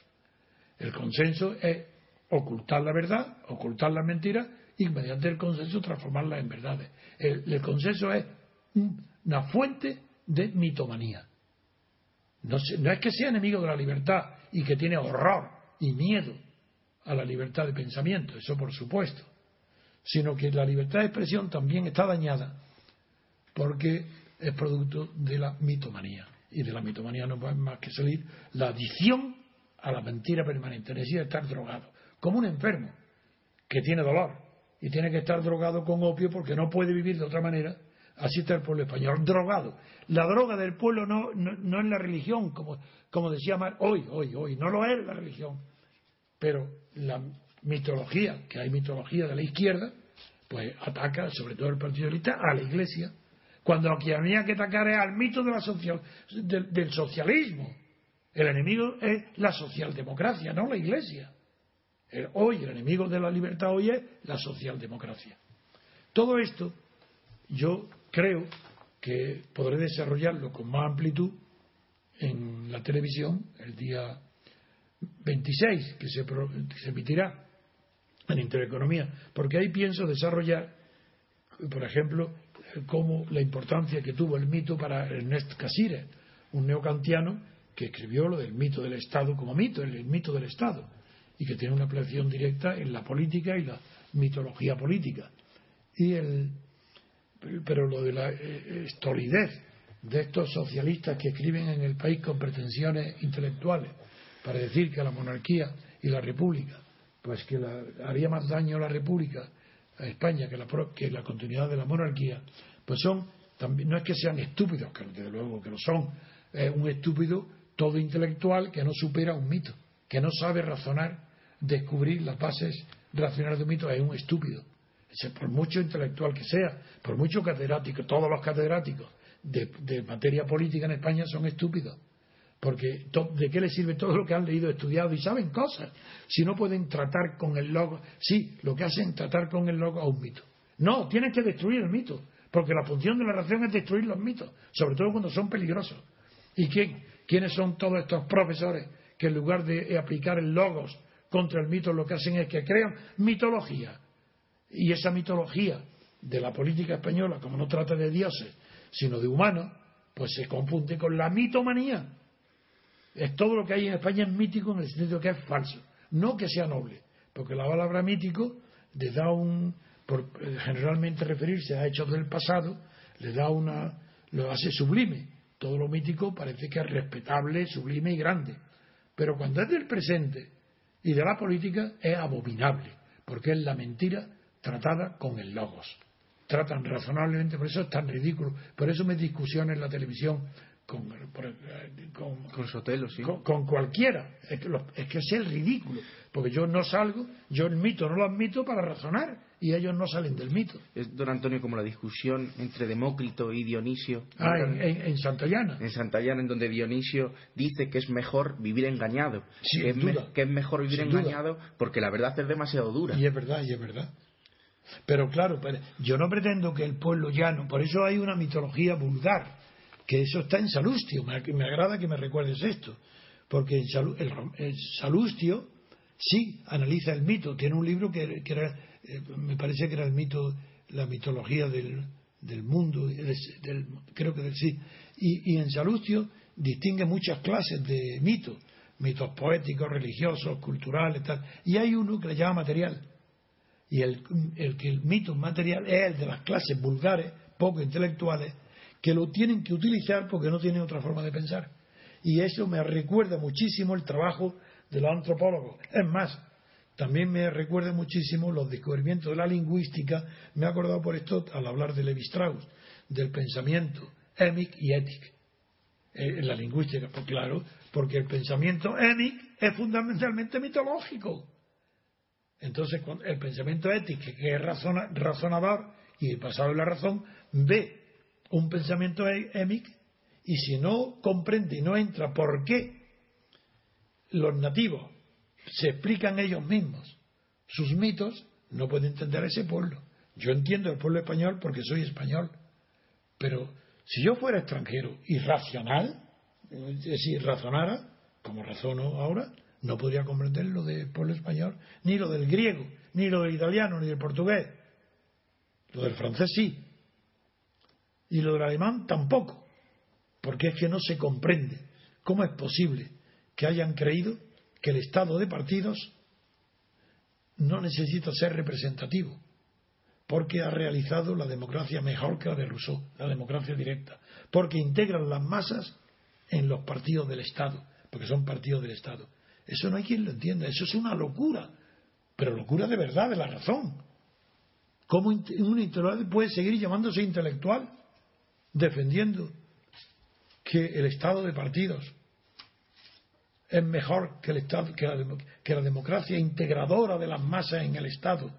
El consenso es ocultar la verdad, ocultar la mentira y mediante el consenso transformarla en verdades. El, consenso es una fuente de mitomanía. No, no es que sea enemigo de la libertad y que tiene horror y miedo a la libertad de pensamiento, eso por supuesto, sino que la libertad de expresión también está dañada porque es producto de la mitomanía. Y de la mitomanía no puede más que salir la adicción a la mentira permanente, necesidad de estar drogado, como un enfermo que tiene dolor y tiene que estar drogado con opio porque no puede vivir de otra manera. Así está el pueblo español, drogado. La droga del pueblo no, no, es la religión, como, como decía Mar, hoy, hoy, hoy, no lo es la religión. Pero la mitología, que hay mitología de la izquierda, pues ataca, sobre todo el Partido Socialista, a la Iglesia, cuando lo que había que atacar es al mito de la social, del socialismo. El enemigo es la socialdemocracia, no la Iglesia. hoy, el enemigo de la libertad hoy es la socialdemocracia. Todo esto, yo creo que podré desarrollarlo con más amplitud en la televisión el día 26, que se, se emitirá en Intereconomía, porque ahí pienso desarrollar, por ejemplo, cómo la importancia que tuvo el mito para Ernest Cassirer, un neocantiano que escribió lo del mito del Estado como mito, el, mito del Estado, y que tiene una aplicación directa en la política y la mitología política. Y el, pero lo de la eh, estolidez de estos socialistas que escriben en el país con pretensiones intelectuales para decir que la monarquía y la república, pues que haría más daño a la república a España que la, que la continuidad de la monarquía, pues son, también, no es que sean estúpidos, que desde luego que lo son, es un estúpido todo intelectual que no supera un mito, que no sabe razonar, descubrir las bases racionales de un mito, es un estúpido. Por mucho intelectual que sea, por mucho catedrático, todos los catedráticos de, materia política en España son estúpidos. Porque ¿de qué les sirve todo lo que han leído, estudiado y saben cosas? Si no pueden tratar con el logo, sí, lo que hacen es tratar con el logo a un mito. No, tienen que destruir el mito, porque la función de la razón es destruir los mitos, sobre todo cuando son peligrosos. ¿Y quién? ¿Quiénes son todos estos profesores que en lugar de aplicar el logos contra el mito lo que hacen es que crean mitología? Y esa mitología de la política española, como no trata de dioses, sino de humanos, pues se confunde con la mitomanía. Es todo lo que hay en España es mítico en el sentido que es falso, no que sea noble, porque la palabra mítico le da un, por generalmente referirse a hechos del pasado, le da una, lo hace sublime todo lo mítico parece que es respetable, sublime y grande. Pero cuando es del presente y de la política es abominable, porque es la mentira tratada con el logos. Tratan razonablemente, por eso es tan ridículo. Por eso me discusiones en la televisión con, con, Sotelo, sí. con, cualquiera. Es que, es que es el ridículo. Porque yo no salgo, yo el mito no lo admito para razonar y ellos no salen del mito. Es, don Antonio, como la discusión entre Demócrito y Dionisio. Ah, en, Santayana. En Santayana, en donde Dionisio dice que es mejor vivir engañado. que, es mejor vivir engañado porque la verdad es demasiado dura. Y es verdad, y es verdad. Pero claro, yo no pretendo que el pueblo llano, por eso hay una mitología vulgar, que eso está en Salustio. Me, agrada que me recuerdes esto, porque el, Salustio sí analiza el mito, tiene un libro que, era eh, me parece que era el mito, la mitología del, mundo, creo que del sí. Y, en Salustio distingue muchas clases de mitos, mitos poéticos, religiosos, culturales, tal. Y hay uno que le llama material. Y el, el el mito material es el de las clases vulgares, poco intelectuales, que lo tienen que utilizar porque no tienen otra forma de pensar. Y eso me recuerda muchísimo el trabajo de los antropólogos. Es más, también me recuerda muchísimo los descubrimientos de la lingüística. Me he acordado por esto al hablar de Levi Strauss, del pensamiento émic y étic. Eh, en la lingüística, pues claro, porque el pensamiento émic es fundamentalmente mitológico. Entonces, el pensamiento ético, que es razonador y basado en la razón, ve un pensamiento émic y si no comprende y no entra por qué los nativos se explican ellos mismos sus mitos, no puede entender ese pueblo. Yo entiendo el pueblo español porque soy español, pero si yo fuera extranjero y racional, es decir, razonara, como razono ahora, no podría comprender lo del pueblo español, ni lo del griego, ni lo del italiano, ni del portugués. Lo del francés sí. Y lo del alemán tampoco. Porque es que no se comprende cómo es posible que hayan creído que el Estado de partidos no necesita ser representativo, porque ha realizado la democracia mejor que la de Rousseau, la democracia directa, porque integran las masas en los partidos del Estado, porque son partidos del Estado. Eso no hay quien lo entienda, eso es una locura, pero locura de verdad, de la razón. ¿Cómo un intelectual puede seguir llamándose intelectual defendiendo que el Estado de partidos es mejor que, el Estado, que, la, que la democracia integradora de las masas en el Estado?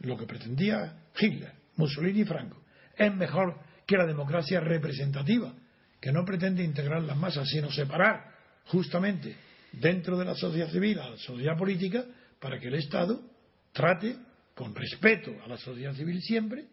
Lo que pretendía Hitler, Mussolini y Franco. Es mejor que la democracia representativa, que no pretende integrar las masas, sino separar justamente dentro de la sociedad civil a la sociedad política para que el Estado trate con respeto a la sociedad civil siempre,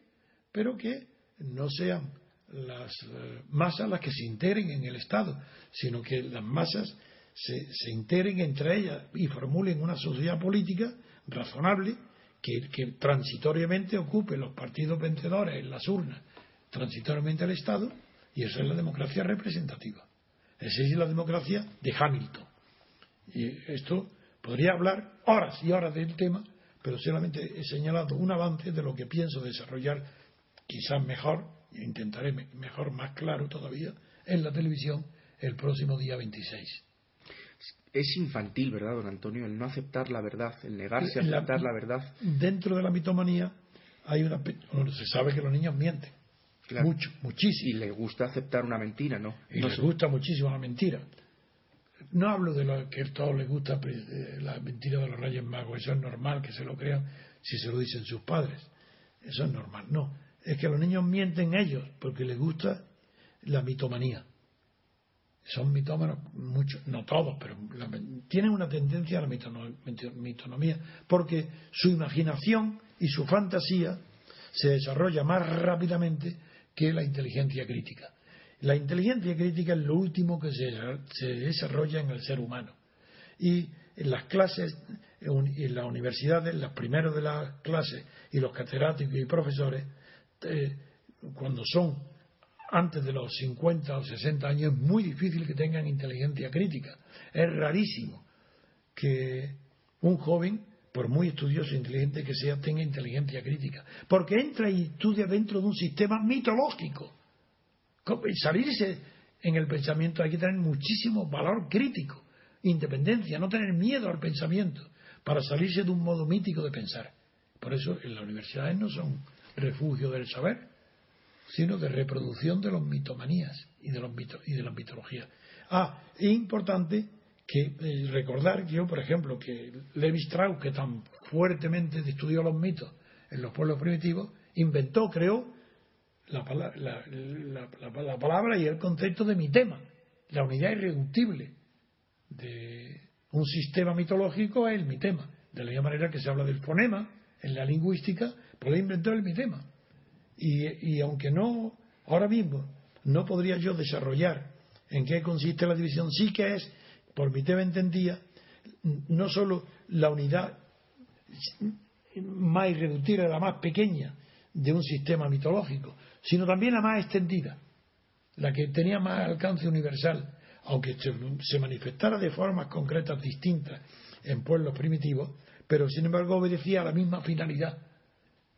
pero que no sean las eh, masas las que se integren en el Estado, sino que las masas se, se integren entre ellas y formulen una sociedad política razonable que, que, transitoriamente ocupe los partidos vencedores en las urnas, transitoriamente al Estado, y eso es la democracia representativa. Esa es la democracia de Hamilton. Y esto podría hablar horas y horas del tema, pero solamente he señalado un avance de lo que pienso desarrollar quizás mejor, intentaré mejor, más claro todavía, en la televisión el próximo día 26. Es infantil, ¿verdad, don Antonio? El no aceptar la verdad, el negarse a aceptar la, verdad. Dentro de la mitomanía hay una. Se sabe que los niños mienten. Mucho, muchísimo. Y les gusta aceptar una mentira, ¿no? Y les gusta muchísimo la mentira. No hablo de lo que a todos les gusta eh, la mentira de los Reyes Magos, eso es normal que se lo crean si se lo dicen sus padres. Eso es normal. No, es que los niños mienten ellos porque les gusta la mitomanía. Son mitómanos, muchos, no todos, pero tienen una tendencia a la mitonomía porque su imaginación y su fantasía se desarrolla más rápidamente que la inteligencia crítica. La inteligencia crítica es lo último que se, desarrolla en el ser humano. Y en las clases, en las universidades, los primeros de las clases y los catedráticos y profesores, eh, cuando son antes de los 50 o 60 años, es muy difícil que tengan inteligencia crítica. Es rarísimo que un joven, por muy estudioso e inteligente que sea, tenga inteligencia crítica. Porque entra y estudia dentro de un sistema mitológico salirse en el pensamiento hay que tener muchísimo valor crítico, independencia, no tener miedo al pensamiento, para salirse de un modo mítico de pensar. Por eso en las universidades no son refugio del saber, sino de reproducción de los mitomanías y de, los y de las mitologías. Ah, es importante que eh, recordar que yo, por ejemplo, que Levi Strauss, que tan fuertemente estudió los mitos en los pueblos primitivos, inventó, creó la, palabra y el concepto de mi tema, la unidad irreductible de un sistema mitológico es el mitema. De la misma manera que se habla del fonema en la lingüística, pues inventó el mitema. Y, y aunque no, ahora mismo, no podría yo desarrollar en qué consiste la división, sí que es, por mi tema entendía, no solo la unidad más irreductible, la más pequeña de un sistema mitológico, sino también la más extendida, la que tenía más alcance universal, aunque se manifestara de formas concretas distintas en pueblos primitivos, pero sin embargo obedecía a la misma finalidad,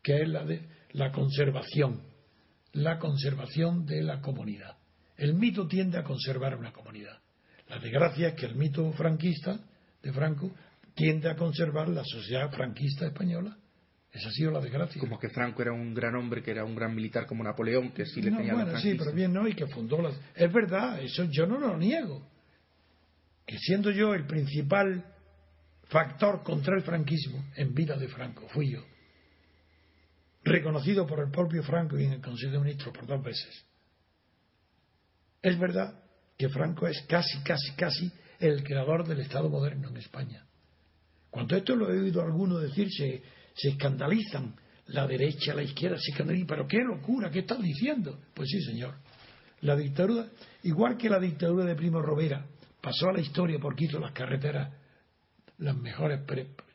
que es la de la conservación, la conservación de la comunidad. El mito tiende a conservar una comunidad. La desgracia es que el mito franquista de Franco tiende a conservar la sociedad franquista española esa ha sido la desgracia. Como que Franco era un gran hombre, que era un gran militar como Napoleón, que sí le tenía bueno, sí, pero bien, no, y que fundó las... Es verdad, eso yo no lo niego. Que siendo yo el principal factor contra el franquismo en vida de Franco, fui yo. Reconocido por el propio Franco y en el Consejo de Ministros por dos veces. Es verdad que Franco es casi, casi, casi el creador del Estado moderno en España. Cuando esto lo he oído a alguno decirse se escandalizan. La derecha, la izquierda se escandalizan. Pero qué locura, ¿qué están diciendo? Pues sí, señor. La dictadura, igual que la dictadura de Primo Rovera, pasó a la historia porque hizo las carreteras las mejores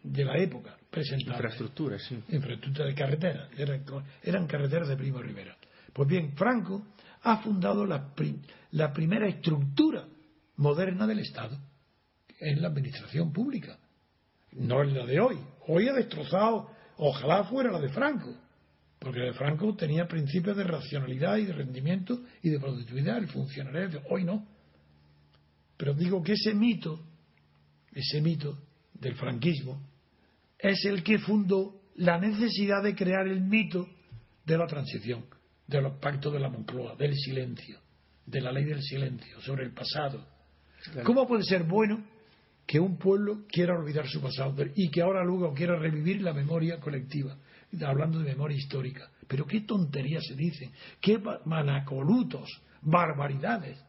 de la época presentadas. Infraestructuras, sí. Infraestructuras de carreteras. Eran, eran carreteras de Primo Rivera. Pues bien, Franco ha fundado la, la primera estructura moderna del Estado en la administración pública. No es la de hoy. Hoy ha destrozado Ojalá fuera la de Franco, Porque Franco tenía principios de racionalidad y de rendimiento y de productividad, el funcionario, hoy no. Pero digo que ese mito, ese mito del franquismo, es el que fundó la necesidad de crear el mito de la transición, de los pactos de la Moncloa, del silencio, de la ley del silencio sobre el pasado. ¿Cómo puede ser bueno que un pueblo quiera olvidar su pasado y que ahora luego quiera revivir la memoria colectiva? Hablando de memoria histórica. Pero qué tonterías se dicen, qué manacolutos, barbaridades.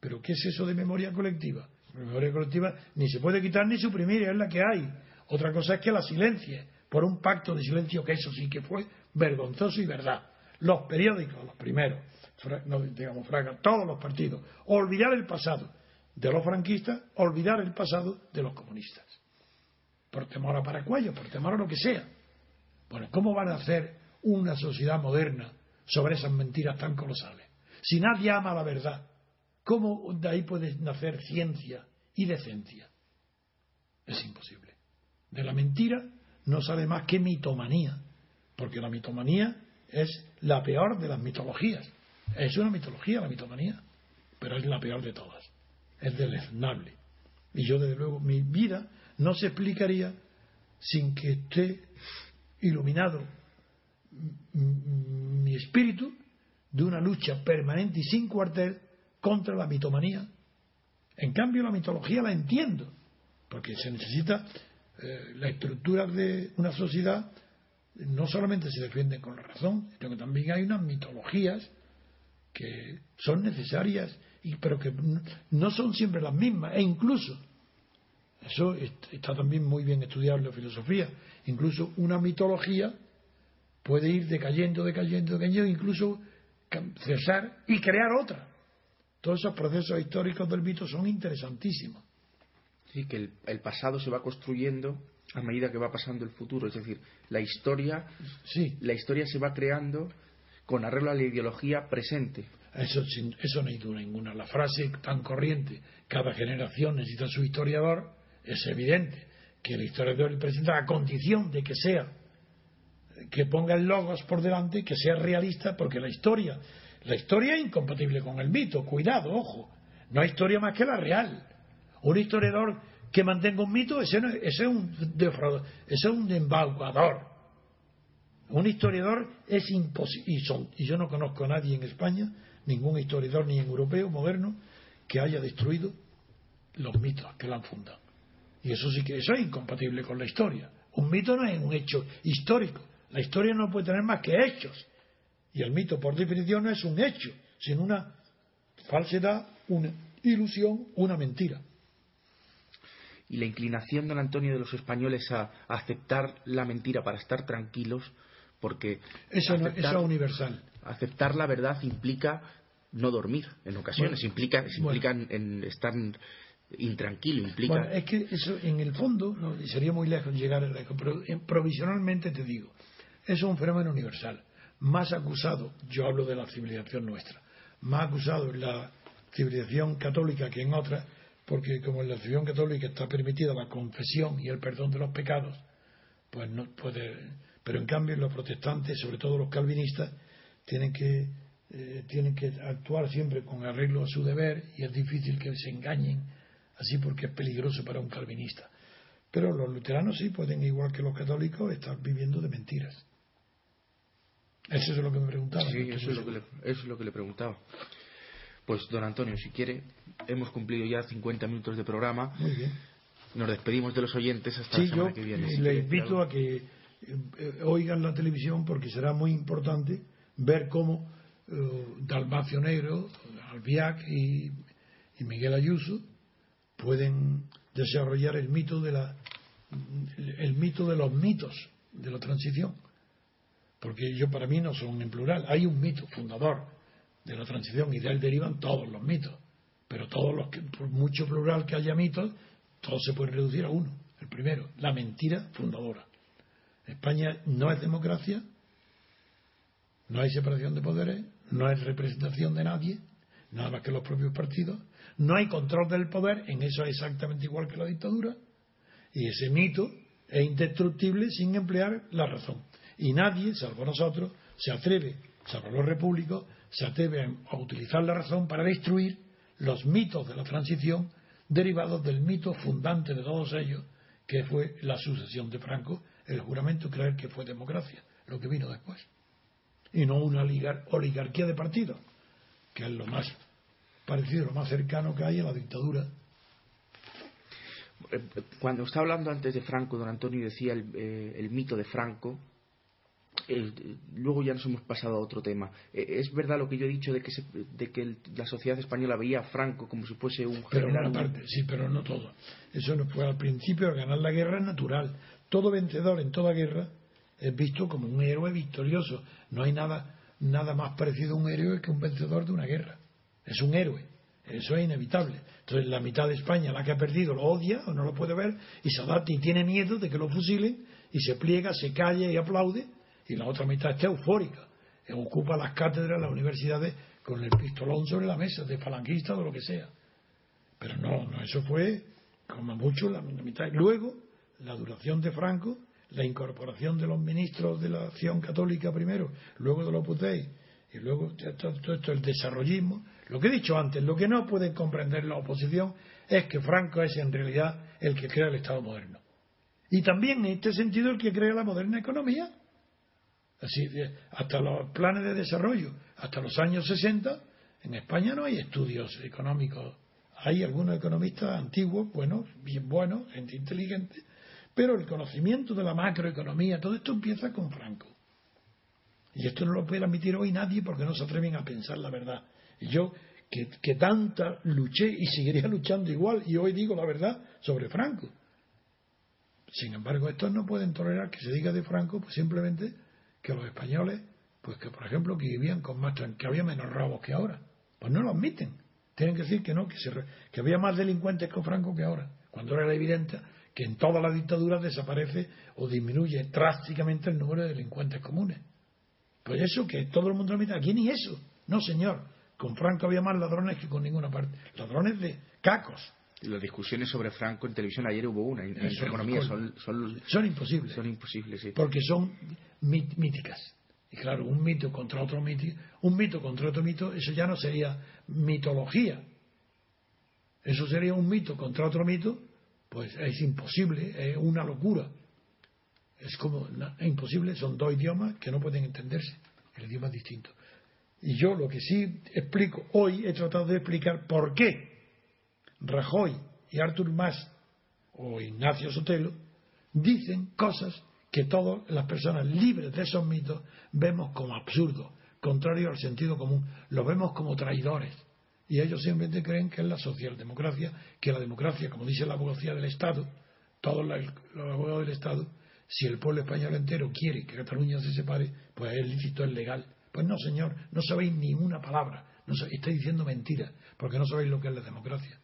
Pero ¿qué es eso de memoria colectiva? Memoria colectiva ni se puede quitar ni suprimir, es la que hay. Otra cosa es que la silencie, por un pacto de silencio que eso sí que fue vergonzoso y verdad. Los periódicos, los primeros, no digamos fraga, todos los partidos, olvidar el pasado de los franquistas, olvidar el pasado de los comunistas. Por temor a Paracuello, por temor a lo que sea. Bueno, ¿cómo van a hacer una sociedad moderna sobre esas mentiras tan colosales? Si nadie ama la verdad, ¿cómo de ahí puede nacer ciencia y decencia? Es imposible. De la mentira no sabe más que mitomanía, porque la mitomanía es la peor de las mitologías. Es una mitología la mitomanía, pero es la peor de todas. Es deleznable. Y yo, desde luego, mi vida no se explicaría sin que esté iluminado mi espíritu de una lucha permanente y sin cuartel contra la mitomanía. En cambio, la mitología la entiendo, porque se necesita eh, la estructura de una sociedad no solamente se defienden con la razón, sino que también hay unas mitologías que son necesarias, y, pero que no son siempre las mismas, e incluso, eso está también muy bien estudiado en la filosofía, incluso una mitología puede ir decayendo, decayendo, decayendo, incluso cesar y crear otra. Todos esos procesos históricos del mito son interesantísimos. Sí, que el, pasado se va construyendo a medida que va pasando el futuro. Es decir, la historia, sí. la historia se va creando con arreglo a la ideología presente. Eso, eso no hay duda ninguna. La frase tan corriente, cada generación necesita su historiador, es evidente que el historiador presenta la condición de que sea, que ponga el logos por delante que sea realista, porque la historia, la historia es incompatible con el mito. Cuidado, ojo. No hay historia más que la real. Un historiador que mantenga un mito, ese, es un defraudador, ese es un embaucador. Un historiador es imposible, y, yo no conozco a nadie en España, ningún historiador ni en europeo moderno, que haya destruido los mitos que lo han fundado. Y eso sí que eso es incompatible con la historia. Un mito no es un hecho histórico. La historia no puede tener más que hechos. Y el mito, por definición, no es un hecho, sino una falsedad, una ilusión, una mentira y la inclinación, don Antonio, de los españoles a, aceptar la mentira para estar tranquilos, porque eso, es universal. Aceptar la verdad implica no dormir en ocasiones, implica, implica en estar intranquilo, implica. Bueno, es que eso en el fondo, no, sería muy lejos llegar a lejos, pero provisionalmente te digo, eso es un fenómeno universal. Más acusado, yo hablo de la civilización nuestra, más acusado en la civilización católica que en otras, porque como en la religión católica está permitida la confesión y el perdón de los pecados, pues no puede. Pero en cambio los protestantes, sobre todo los calvinistas, tienen que eh, tienen que actuar siempre con arreglo a su deber y es difícil que se engañen así porque es peligroso para un calvinista. Pero los luteranos sí pueden, igual que los católicos, estar viviendo de mentiras. Eso es lo que me preguntaba. Sí, eso, es lo que, le, eso es lo que le preguntaba. Pues, don Antonio, si quiere, hemos cumplido ya 50 minutos de programa. Muy bien. Nos despedimos de los oyentes hasta la semana que viene. le invito a que eh, oigan la televisión porque será muy importante ver cómo eh, Dalmacio Negro, Albiac y, Miguel Ayuso pueden desarrollar el mito de la el mito de los mitos de la transición porque yo para mí no son en plural hay un mito fundador de la transición y de él derivan todos los mitos. Pero todos los que, por mucho plural que haya mitos, todo se puede reducir a uno. El primero, la mentira fundadora. España no es democracia, no hay separación de poderes, no hay representación de nadie, nada más que los propios partidos, no hay control del poder, en eso es exactamente igual que la dictadura, y ese mito es indestructible sin emplear la razón. Y nadie, salvo nosotros, se atreve, salvo los repúblicos, se atreve a utilizar la razón para destruir los mitos de la transición derivados del mito fundante de todos ellos, que fue la sucesión de Franco, el juramento creer que fue democracia, lo que vino después. Y no una oligarquía de partidos, que es lo más parecido, lo más cercano que hay a la dictadura. Eh, cuando estaba hablando antes de Franco, don Antonio decía el, eh, el mito de Franco, luego ya nos hemos pasado a otro tema. Eh, es verdad lo que yo he dicho de que, de que la sociedad española veía a Franco como si fuese un Pero una parte, sí, pero no todo. Eso no fue al principio, ganar la guerra es natural. Todo vencedor en toda guerra es visto como un héroe victorioso. No hay nada, nada más parecido a un héroe que un vencedor de una guerra. Es un héroe. Eso es inevitable. Entonces la mitad de España, la que ha perdido, lo odia o no lo puede ver y se adapta y tiene miedo de que lo fusilen y se pliega, se calla y aplaude y la otra mitad está eufórica. Ocupa las cátedras, las universidades con el pistolón sobre la mesa, de falangista o lo que sea. Pero no, no, eso fue como mucho la mitad. Luego, la duración de Franco, la incorporación de los ministros de la acción católica primero, luego de los putéis, y luego todo esto, el desarrollismo. Lo que he dicho antes, lo que no puede comprender la oposición es que Franco es en realidad el que crea el Estado moderno. Y también en este sentido el que crea la moderna economía. Así, hasta los planes de desarrollo, hasta los años 60, en España no hay estudios económicos. Hay algunos economistas antiguos, buenos, bien buenos, gente inteligente, pero el conocimiento de la macroeconomía, todo esto empieza con Franco. Y esto no lo puede admitir hoy nadie porque no se atreven a pensar la verdad. Y yo, que, que tanta luché y seguiría luchando igual, y hoy digo la verdad sobre Franco. Sin embargo, estos no pueden tolerar que se diga de Franco, pues simplemente que los españoles, pues que por ejemplo que vivían con más que había menos robos que ahora. Pues no lo admiten. Tienen que decir que no, que, se, que había más delincuentes con Franco que ahora. Cuando era evidente que en todas las dictaduras desaparece o disminuye drásticamente el número de delincuentes comunes. Pues eso que todo el mundo admite. Aquí ni eso. No, señor. Con Franco había más ladrones que con ninguna parte. Ladrones de cacos. Las discusiones sobre Franco en televisión ayer hubo una. En, economía son, son, son imposibles. Son imposibles, sí. Porque son míticas. Y claro, un mito contra otro mito, un mito contra otro mito, eso ya no sería mitología. Eso sería un mito contra otro mito, pues es imposible, es una locura. Es como, es imposible, son dos idiomas que no pueden entenderse, el idioma es distinto. Y yo lo que sí explico, hoy he tratado de explicar por qué Rajoy y Artur Mas o Ignacio Sotelo dicen cosas que todas las personas libres de esos mitos vemos como absurdos, contrario al sentido común, los vemos como traidores. Y ellos simplemente creen que es la socialdemocracia, que la democracia, como dice la abogacía del Estado, todos los abogados del Estado, si el pueblo español entero quiere que Cataluña se separe, pues es lícito, es legal. Pues no, señor, no sabéis ni una palabra, no estáis diciendo mentiras, porque no sabéis lo que es la democracia.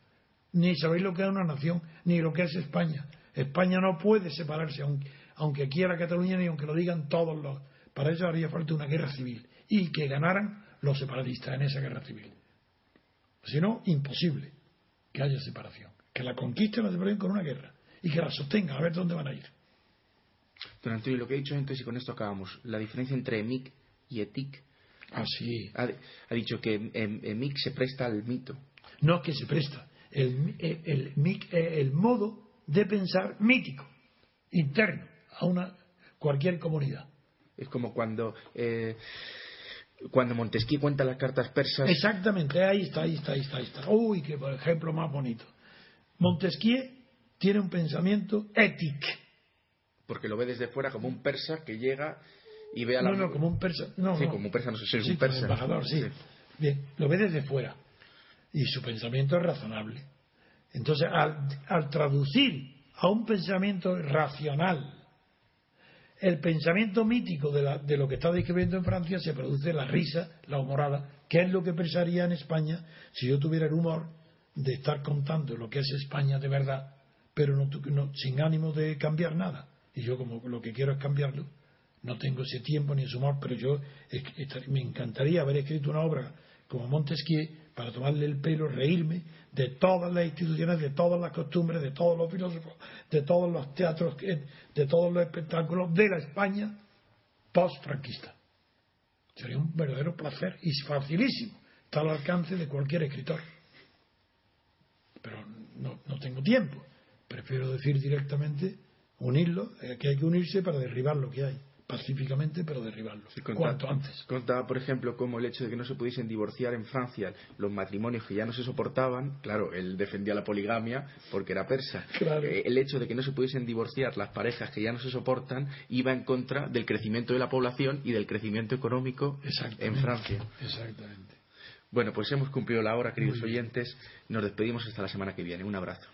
Ni sabéis lo que es una nación, ni lo que es España. España no puede separarse, aunque aunque quiera Cataluña ni aunque lo digan todos los. Para eso haría falta una guerra civil y que ganaran los separatistas en esa guerra civil. Si no, imposible que haya separación. Que la conquiste la separación con una guerra y que la sostenga a ver dónde van a ir. Don Antonio, lo que he dicho antes y con esto acabamos, la diferencia entre EMIC y ETIC. Ah, sí. Ha, dicho que EMIC se presta al mito. No que se presta. El, el, el, el modo de pensar mítico, interno a una cualquier comunidad. Es como cuando eh, cuando Montesquieu cuenta las cartas persas. Exactamente, ahí está, ahí está, ahí está, ahí está. Uy, qué ejemplo más bonito. Montesquieu tiene un pensamiento ético. Porque lo ve desde fuera como un persa que llega y ve a la. No, no, como un persa. No, sí, como un persa, no sé si es un persa. embajador, sí. Bien, lo ve desde fuera. Y su pensamiento es razonable. Entonces, al, traducir a un pensamiento racional el pensamiento mítico de, lo que está describiendo en Francia se produce la risa, la humorada, que es lo que pensaría en España si yo tuviera el humor de estar contando lo que es España de verdad, pero no, sin ánimo de cambiar nada. Y yo como lo que quiero es cambiarlo, no tengo ese tiempo ni ese humor, pero yo me encantaría haber escrito una obra como Montesquieu para tomarle el pelo, reírme de todas las instituciones, de todas las costumbres, de todos los filósofos, de todos los teatros, de todos los espectáculos de la España post-franquista. Sería un verdadero placer y facilísimo. Está al alcance de cualquier escritor. Pero no, no tengo tiempo. Prefiero decir directamente, unirlo, eh, que hay que unirse para derribar lo que hay pacíficamente, pero derribarlo. cuanto antes. Contaba, por ejemplo, como el hecho de que no se pudiesen divorciar en Francia los matrimonios que ya no se soportaban, claro, él defendía la poligamia porque era persa. Eh, el hecho de que no se pudiesen divorciar las parejas que ya no se soportan iba en contra del crecimiento de la población y del crecimiento económico en Francia. Exactamente. Bueno, pues hemos cumplido la hora, queridos oyentes. Nos despedimos hasta la semana que viene. Un abrazo.